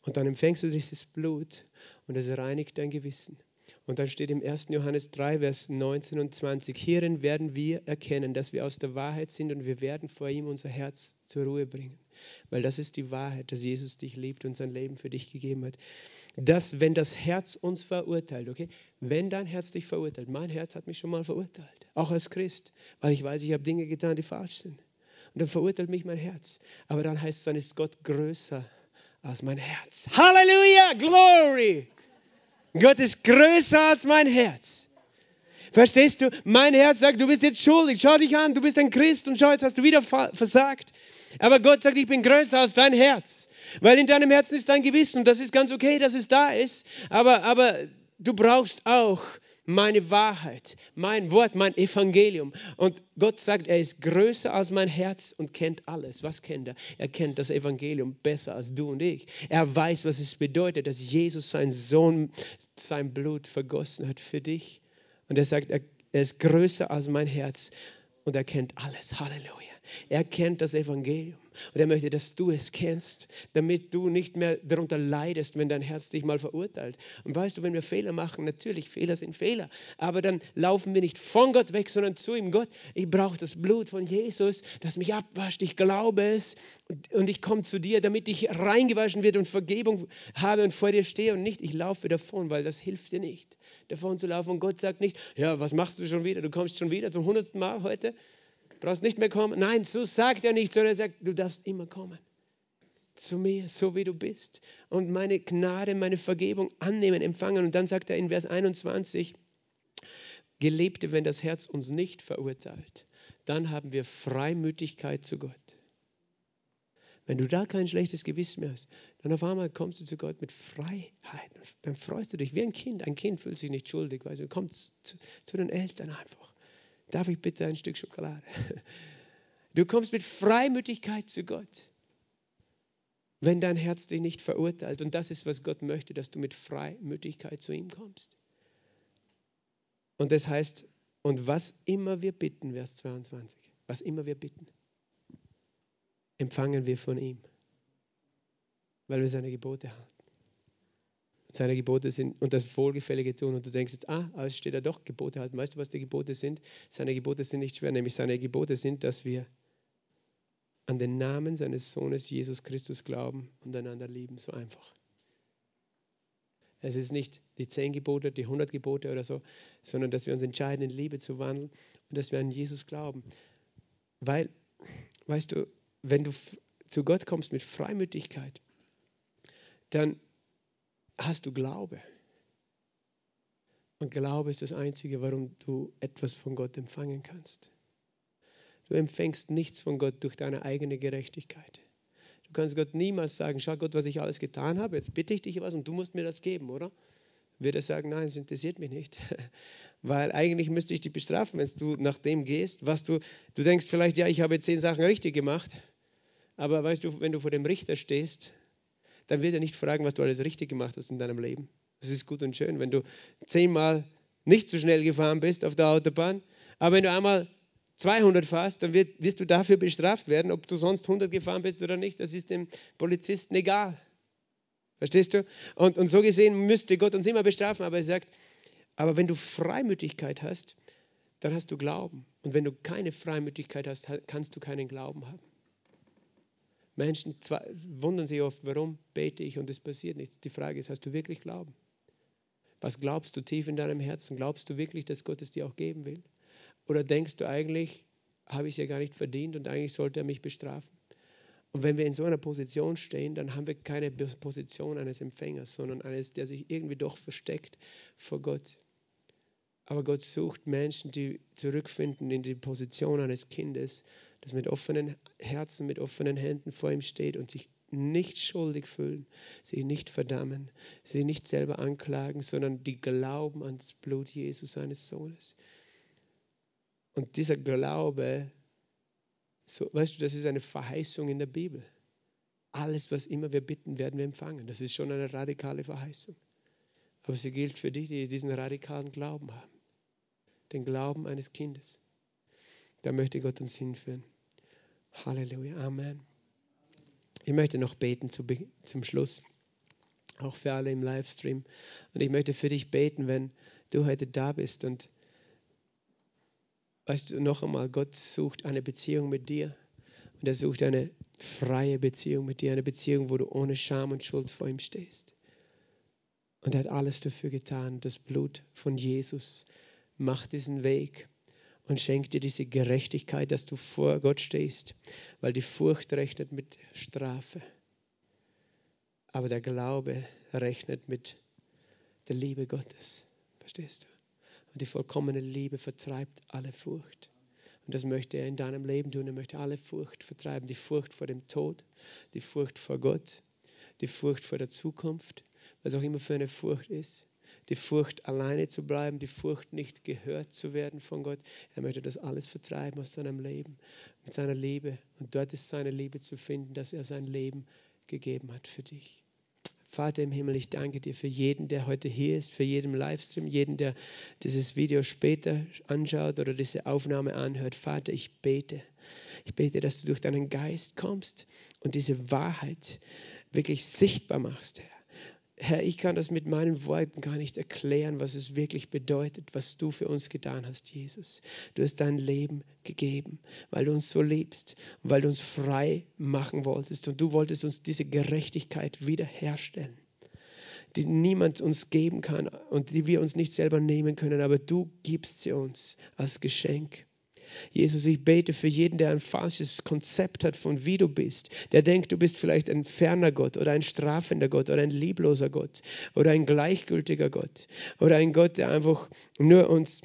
Und dann empfängst du dieses Blut und es reinigt dein Gewissen. Und dann steht im 1. Johannes 3, Vers 19 und 20, hierin werden wir erkennen, dass wir aus der Wahrheit sind und wir werden vor ihm unser Herz zur Ruhe bringen. Weil das ist die Wahrheit, dass Jesus dich liebt und sein Leben für dich gegeben hat. Dass, wenn das Herz uns verurteilt, okay, wenn dein Herz dich verurteilt, mein Herz hat mich schon mal verurteilt, auch als Christ, weil ich weiß, ich habe Dinge getan, die falsch sind. Und dann verurteilt mich mein Herz. Aber dann heißt es, dann ist Gott größer als mein Herz. Halleluja, Glory! Gott ist größer als mein Herz. Verstehst du? Mein Herz sagt, du bist jetzt schuldig. Schau dich an, du bist ein Christ und schau, jetzt hast du wieder versagt. Aber Gott sagt, ich bin größer als dein Herz. Weil in deinem Herzen ist dein Gewissen und das ist ganz okay, dass es da ist. Aber, aber du brauchst auch meine Wahrheit, mein Wort, mein Evangelium. Und Gott sagt, er ist größer als mein Herz und kennt alles. Was kennt er? Er kennt das Evangelium besser als du und ich. Er weiß, was es bedeutet, dass Jesus seinen Sohn, sein Blut vergossen hat für dich. Und er sagt, er, er ist größer als mein Herz und er kennt alles. Halleluja. Er kennt das Evangelium. Und er möchte, dass du es kennst, damit du nicht mehr darunter leidest, wenn dein Herz dich mal verurteilt. Und weißt du, wenn wir Fehler machen, natürlich, Fehler sind Fehler, aber dann laufen wir nicht von Gott weg, sondern zu ihm. Gott, ich brauche das Blut von Jesus, das mich abwascht. Ich glaube es und ich komme zu dir, damit ich reingewaschen wird und Vergebung habe und vor dir stehe und nicht, ich laufe davon, weil das hilft dir nicht, davon zu laufen. Und Gott sagt nicht, ja, was machst du schon wieder? Du kommst schon wieder zum hundertsten Mal heute brauchst nicht mehr kommen. Nein, so sagt er nicht, sondern er sagt, du darfst immer kommen. Zu mir, so wie du bist. Und meine Gnade, meine Vergebung annehmen, empfangen. Und dann sagt er in Vers 21, Gelebte, wenn das Herz uns nicht verurteilt, dann haben wir Freimütigkeit zu Gott. Wenn du da kein schlechtes Gewissen mehr hast, dann auf einmal kommst du zu Gott mit Freiheit. Dann freust du dich wie ein Kind. Ein Kind fühlt sich nicht schuldig, weil du kommst zu, zu den Eltern einfach. Darf ich bitte ein Stück Schokolade? Du kommst mit Freimütigkeit zu Gott. wenn dein Herz dich nicht verurteilt. Und das ist, was Gott möchte, dass du mit Freimütigkeit zu ihm kommst. Und das heißt, und was immer wir bitten, Vers 22, was immer wir bitten, empfangen wir von ihm, weil wir seine Gebote halten. Seine Gebote sind und das Wohlgefällige tun. Und du denkst jetzt, ah, es steht da doch Gebote halten. Weißt du, was die Gebote sind? Seine Gebote sind nicht schwer, nämlich seine Gebote sind, dass wir an den Namen seines Sohnes Jesus Christus glauben und einander lieben. So einfach. Es ist nicht die zehn Gebote, die hundert Gebote oder so, sondern dass wir uns entscheiden, in Liebe zu wandeln und dass wir an Jesus glauben. Weil, weißt du, wenn du zu Gott kommst mit Freimütigkeit, dann hast du Glaube. Und Glaube ist das Einzige, warum du etwas von Gott empfangen kannst. Du empfängst nichts von Gott durch deine eigene Gerechtigkeit. Du kannst Gott niemals sagen, schau Gott, was ich alles getan habe, jetzt bitte ich dich was und du musst mir das geben, oder? Wird er sagen, nein, es interessiert mich nicht. Weil eigentlich müsste ich dich bestrafen, wenn du nach dem gehst, was du, du denkst vielleicht, ja, ich habe zehn Sachen richtig gemacht, aber weißt du, wenn du vor dem Richter stehst, dann wird er nicht fragen, was du alles richtig gemacht hast in deinem Leben. Das ist gut und schön, wenn du zehnmal nicht so schnell gefahren bist auf der Autobahn, aber wenn du einmal 200 fährst, dann wird, wirst du dafür bestraft werden, ob du sonst 100 gefahren bist oder nicht. Das ist dem Polizisten egal. Verstehst du? Und, und so gesehen müsste Gott uns immer bestrafen, aber er sagt, aber wenn du Freimütigkeit hast, dann hast du Glauben. Und wenn du keine Freimütigkeit hast, kannst du keinen Glauben haben. Menschen wundern sich oft, warum bete ich und es passiert nichts. Die Frage ist, hast du wirklich Glauben? Was glaubst du tief in deinem Herzen? Glaubst du wirklich, dass Gott es dir auch geben will? Oder denkst du eigentlich, habe ich es ja gar nicht verdient und eigentlich sollte er mich bestrafen? Und wenn wir in so einer Position stehen, dann haben wir keine Position eines Empfängers, sondern eines, der sich irgendwie doch versteckt vor Gott. Aber Gott sucht Menschen, die zurückfinden in die Position eines Kindes, das mit offenen Herzen, mit offenen Händen vor ihm steht und sich nicht schuldig fühlen, sie nicht verdammen, sie nicht selber anklagen, sondern die glauben an das Blut Jesus, seines Sohnes. Und dieser Glaube, so, weißt du, das ist eine Verheißung in der Bibel. Alles, was immer wir bitten, werden wir empfangen. Das ist schon eine radikale Verheißung. Aber sie gilt für die, die diesen radikalen Glauben haben. Den Glauben eines Kindes. Da möchte Gott uns hinführen. Halleluja. Amen. Ich möchte noch beten zu, zum Schluss. Auch für alle im Livestream. Und ich möchte für dich beten, wenn du heute da bist und Weißt du, noch einmal, Gott sucht eine Beziehung mit dir. Und er sucht eine freie Beziehung mit dir, eine Beziehung, wo du ohne Scham und Schuld vor ihm stehst. Und er hat alles dafür getan. Das Blut von Jesus macht diesen Weg und schenkt dir diese Gerechtigkeit, dass du vor Gott stehst, weil die Furcht rechnet mit Strafe. Aber der Glaube rechnet mit der Liebe Gottes. Verstehst du? Und die vollkommene Liebe vertreibt alle Furcht. Und das möchte er in deinem Leben tun. Er möchte alle Furcht vertreiben. Die Furcht vor dem Tod, die Furcht vor Gott, die Furcht vor der Zukunft, was auch immer für eine Furcht ist. Die Furcht, alleine zu bleiben, die Furcht, nicht gehört zu werden von Gott. Er möchte das alles vertreiben aus seinem Leben mit seiner Liebe. Und dort ist seine Liebe zu finden, dass er sein Leben gegeben hat für dich. Vater im Himmel, ich danke dir für jeden, der heute hier ist, für jeden Livestream, jeden, der dieses Video später anschaut oder diese Aufnahme anhört. Vater, ich bete. Ich bete, dass du durch deinen Geist kommst und diese Wahrheit wirklich sichtbar machst, Herr. Herr, ich kann das mit meinen Worten gar nicht erklären, was es wirklich bedeutet, was du für uns getan hast, Jesus. Du hast dein Leben gegeben, weil du uns so liebst und weil du uns frei machen wolltest. Und du wolltest uns diese Gerechtigkeit wiederherstellen, die niemand uns geben kann und die wir uns nicht selber nehmen können, aber du gibst sie uns als Geschenk. Jesus, ich bete für jeden, der ein falsches Konzept hat von wie du bist, der denkt, du bist vielleicht ein ferner Gott oder ein strafender Gott oder ein liebloser Gott oder ein gleichgültiger Gott oder ein Gott, der einfach nur uns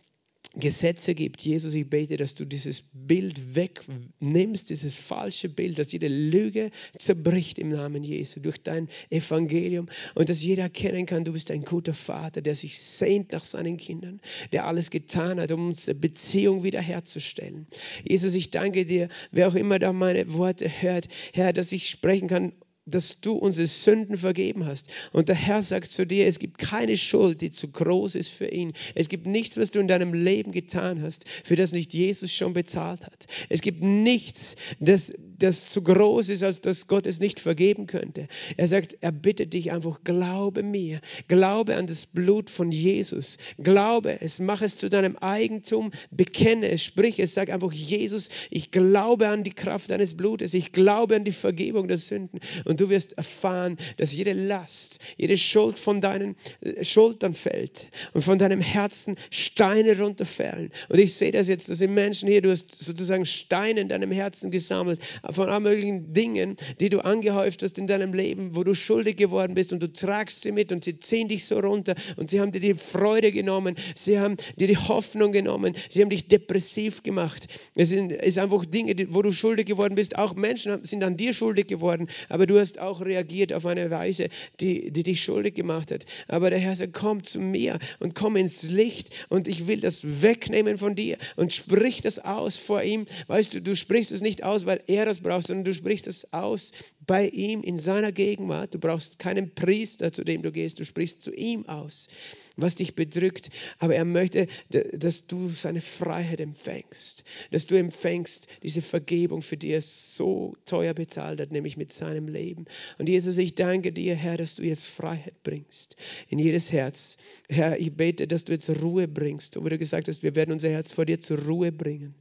Gesetze gibt. Jesus, ich bete, dass du dieses Bild wegnimmst, dieses falsche Bild, dass jede Lüge zerbricht im Namen Jesu durch dein Evangelium und dass jeder erkennen kann, du bist ein guter Vater, der sich sehnt nach seinen Kindern, der alles getan hat, um unsere Beziehung wiederherzustellen. Jesus, ich danke dir, wer auch immer da meine Worte hört, Herr, dass ich sprechen kann dass du unsere Sünden vergeben hast. Und der Herr sagt zu dir, es gibt keine Schuld, die zu groß ist für ihn. Es gibt nichts, was du in deinem Leben getan hast, für das nicht Jesus schon bezahlt hat. Es gibt nichts, das, das zu groß ist, als dass Gott es nicht vergeben könnte. Er sagt, er bittet dich einfach, glaube mir, glaube an das Blut von Jesus, glaube es, mach es zu deinem Eigentum, bekenne es, sprich es, sag einfach, Jesus, ich glaube an die Kraft deines Blutes, ich glaube an die Vergebung der Sünden. Und du wirst erfahren, dass jede Last, jede Schuld von deinen äh, Schultern fällt und von deinem Herzen Steine runterfallen. Und ich sehe das jetzt, dass die Menschen hier, du hast sozusagen Steine in deinem Herzen gesammelt, von allen möglichen Dingen, die du angehäuft hast in deinem Leben, wo du schuldig geworden bist und du tragst sie mit und sie ziehen dich so runter und sie haben dir die Freude genommen, sie haben dir die Hoffnung genommen, sie haben dich depressiv gemacht. Es sind, ist einfach Dinge, wo du schuldig geworden bist. Auch Menschen sind an dir schuldig geworden, aber du hast auch reagiert auf eine Weise, die, die dich schuldig gemacht hat. Aber der Herr sagt, komm zu mir und komm ins Licht und ich will das wegnehmen von dir und sprich das aus vor ihm. Weißt du, du sprichst es nicht aus, weil er das braucht, sondern du sprichst es aus bei ihm in seiner Gegenwart. Du brauchst keinen Priester, zu dem du gehst, du sprichst zu ihm aus was dich bedrückt. Aber er möchte, dass du seine Freiheit empfängst, dass du empfängst diese Vergebung, für die er so teuer bezahlt hat, nämlich mit seinem Leben. Und Jesus, ich danke dir, Herr, dass du jetzt Freiheit bringst in jedes Herz. Herr, ich bete, dass du jetzt Ruhe bringst, so wie du gesagt hast, wir werden unser Herz vor dir zur Ruhe bringen.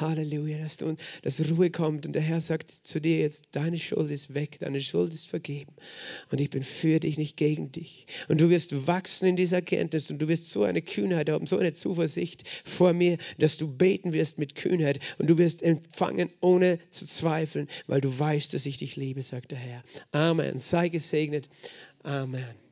Halleluja, dass, du, dass Ruhe kommt und der Herr sagt zu dir jetzt, deine Schuld ist weg, deine Schuld ist vergeben und ich bin für dich, nicht gegen dich. Und du wirst wachsen in dieser Kenntnis und du wirst so eine Kühnheit haben, so eine Zuversicht vor mir, dass du beten wirst mit Kühnheit und du wirst empfangen, ohne zu zweifeln, weil du weißt, dass ich dich liebe, sagt der Herr. Amen. Sei gesegnet. Amen.